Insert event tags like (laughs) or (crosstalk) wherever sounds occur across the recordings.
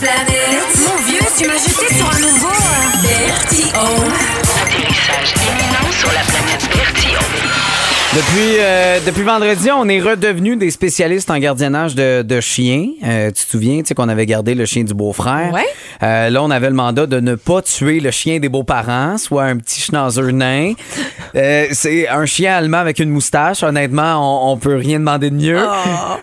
planète. Mon vieux, tu m'as jeté sur un nouveau. euh. Atterrissage Depuis, euh, depuis vendredi, on est redevenu des spécialistes en gardiennage de, de chiens. Euh, tu te souviens, tu sais, qu'on avait gardé le chien du beau-frère? Ouais. Euh, là, on avait le mandat de ne pas tuer le chien des beaux-parents, soit un petit schnauzer nain. C'est un chien allemand avec une moustache. Honnêtement, on, on peut rien demander de mieux.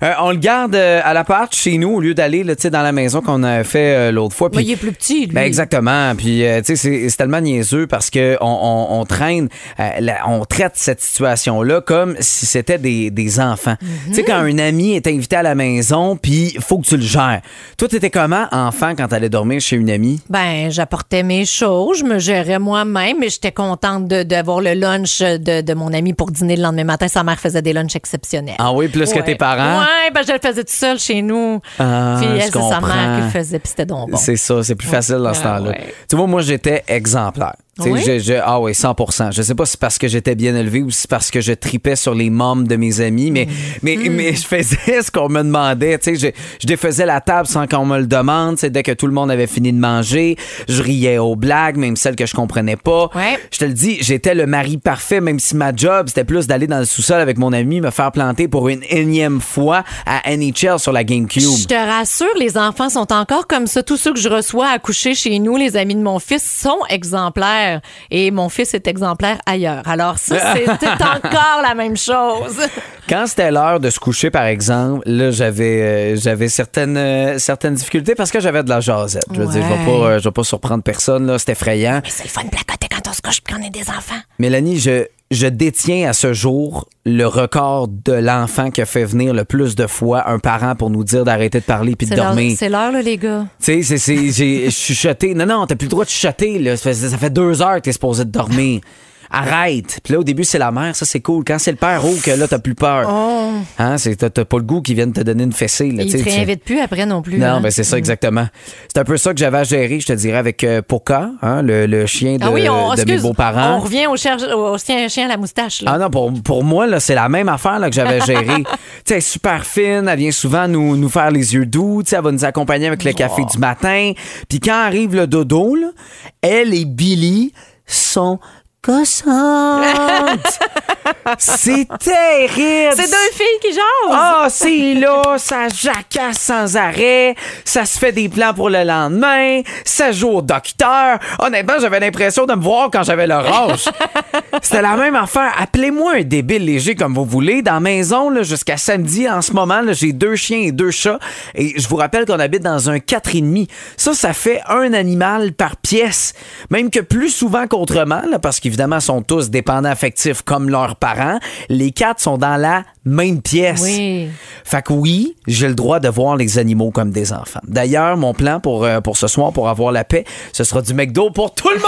Euh, on le garde à l'appart chez nous au lieu d'aller tu sais, dans la maison qu'on a fait l'autre fois. Mais il est plus petit, lui. ben exactement. Puis, tu sais, c'est- tellement niaiseux parce que on, on- on traîne, la- on traite cette situation-là comme si c'était des, des enfants. Tu sais, quand un ami est invité à la maison, puis il faut que tu le gères. Toi, t'étais comment, enfant, quand t'allais dormir chez une amie? Ben, j'apportais mes choses, je me gérais moi-même, mais j'étais contente de- d'avoir le lunch de, de mon ami pour dîner le lendemain matin. Sa mère faisait des lunchs exceptionnels. Ah oui, plus que tes parents? Ouais, ben je le faisais tout seul chez nous. Ah, puis elle, c'est sa mère qui le faisait, puis c'était donc bon. C'est ça, c'est plus facile dans ce temps-là. ouais. Tu vois, moi, j'étais exemplaire. Oui? je- je- ah oui, 100 Je sais pas si c'est parce que j'étais bien élevé ou si c'est parce que je tripais sur les mômes de mes amis, mais, mais, Mm. mais je faisais (laughs) ce qu'on me demandait. Je, je défaisais la table sans qu'on me le demande. Dès que tout le monde avait fini de manger, je riais aux blagues, même celles que je comprenais pas. Ouais. Je te le dis, j'étais le mari parfait, même si ma job, c'était plus d'aller dans le sous-sol avec mon ami, me faire planter pour une énième fois à NHL sur la GameCube. Je te rassure, les enfants sont encore comme ça. Tous ceux que je reçois à coucher chez nous, les amis de mon fils, sont exemplaires. Et mon fils est exemplaire ailleurs. Alors ça, (laughs) c'était encore la même chose. Quand c'était l'heure de se coucher, par exemple, là, j'avais euh, j'avais certaines, euh, certaines difficultés parce que j'avais de la jasette. Je veux dire, je vais pas, euh, je vais pas surprendre personne, là, c'est effrayant. C'est le fun de placoter quand on se couche puis qu'on est des enfants. Mélanie, je, je détiens à ce jour le record de l'enfant qui a fait venir le plus de fois un parent pour nous dire d'arrêter de parler puis de dormir. c'est l'heure, là, les gars. Tu sais, c'est- c'est- j'ai chuchoté. Non, non, t'as plus le droit de chuchoter. Là. Ça, fait, ça fait deux heures que t'es supposé de dormir. Arrête. Puis là, au début, c'est la mère. Ça, c'est cool. Quand c'est le père, oh, que là, t'as plus peur. Hein, c'est- t'as t'as pas le goût qu'ils viennent te donner une fessée. Là, Il tu ne sais, te plus après non plus. non, hein. ben c'est ça exactement. C'est un peu ça que j'avais à gérer, je te dirais, avec euh, Poca, hein, le, le chien de, Ah oui, on, de mes beaux-parents. on revient au, cher- au chien, chien à la moustache. Là. Ah non, pour, pour moi, là, c'est la même affaire là, que j'avais gérée. (laughs) tu sais, elle est super fine, elle vient souvent nous, nous faire les yeux doux, elle va nous accompagner avec le café du matin. Puis quand arrive le dodo, là, elle et Billy sont (laughs) c'est terrible. C'est deux filles qui jasent. Ah, c'est là, ça jacasse sans arrêt, ça se fait des plans pour le lendemain, ça joue au docteur. Honnêtement, j'avais l'impression de me voir quand j'avais leur âge. (laughs) C'était la même affaire. Appelez-moi un débile léger comme vous voulez. Dans la maison, jusqu'à samedi, en ce moment, j'ai deux chiens et deux chats. Et je vous rappelle qu'on habite dans un 4,5. Ça, ça fait un animal par pièce. Même que plus souvent qu'autrement, parce qu'évidemment, ils sont tous dépendants affectifs comme leurs parents. Les quatre sont dans la même pièce. Oui. Fait que oui, j'ai le droit de voir les animaux comme des enfants. D'ailleurs, mon plan pour, euh, pour ce soir, pour avoir la paix, ce sera du McDo pour tout le monde!